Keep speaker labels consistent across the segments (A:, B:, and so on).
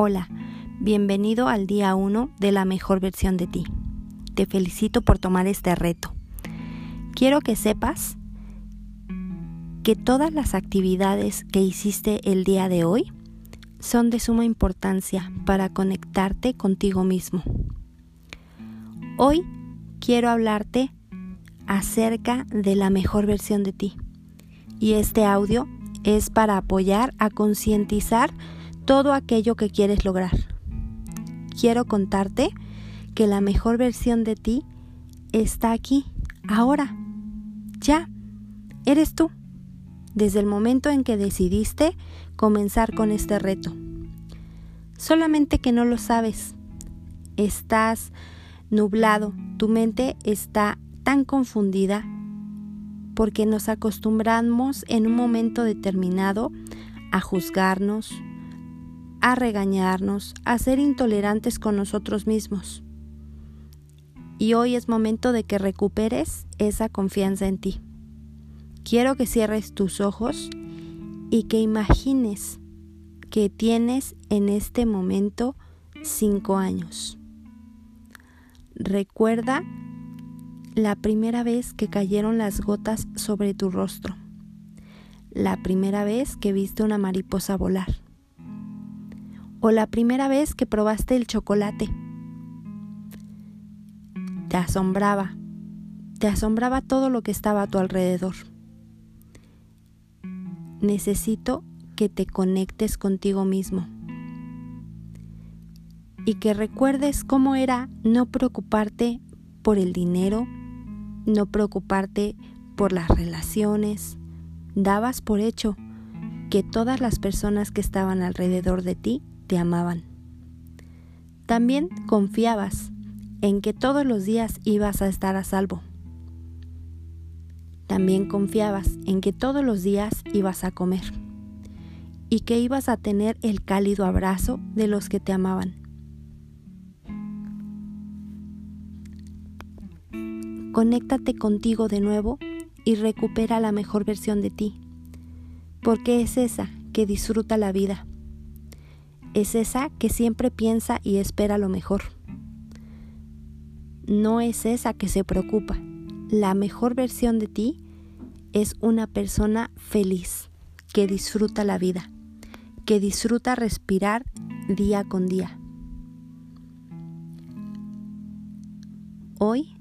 A: Hola, bienvenido al día 1 de la mejor versión de ti. Te felicito por tomar este reto. Quiero que sepas que todas las actividades que hiciste el día de hoy son de suma importancia para conectarte contigo mismo. Hoy quiero hablarte acerca de la mejor versión de ti. Y este audio es para apoyar a concientizar todo aquello que quieres lograr. Quiero contarte que la mejor versión de ti está aquí, ahora, ya, eres tú, desde el momento en que decidiste comenzar con este reto. Solamente que no lo sabes, estás nublado, tu mente está tan confundida porque nos acostumbramos en un momento determinado a juzgarnos, a regañarnos, a ser intolerantes con nosotros mismos. Y hoy es momento de que recuperes esa confianza en ti. Quiero que cierres tus ojos y que imagines que tienes en este momento cinco años. Recuerda la primera vez que cayeron las gotas sobre tu rostro, la primera vez que viste una mariposa volar o la primera vez que probaste el chocolate. Te asombraba, te asombraba todo lo que estaba a tu alrededor. Necesito que te conectes contigo mismo y que recuerdes cómo era no preocuparte por el dinero, no preocuparte por las relaciones. Dabas por hecho que todas las personas que estaban alrededor de ti te amaban. También confiabas en que todos los días ibas a estar a salvo. También confiabas en que todos los días ibas a comer y que ibas a tener el cálido abrazo de los que te amaban. Conéctate contigo de nuevo y recupera la mejor versión de ti, porque es esa que disfruta la vida es esa que siempre piensa y espera lo mejor. No es esa que se preocupa. La mejor versión de ti es una persona feliz, que disfruta la vida, que disfruta respirar día con día. Hoy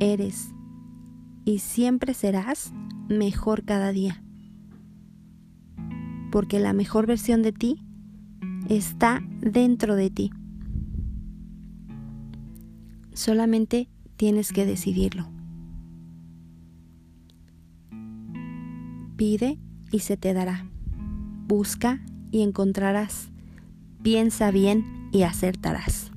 A: eres y siempre serás mejor cada día, porque la mejor versión de ti está dentro de ti. Solamente tienes que decidirlo. Pide y se te dará. Busca y encontrarás. Piensa bien y acertarás.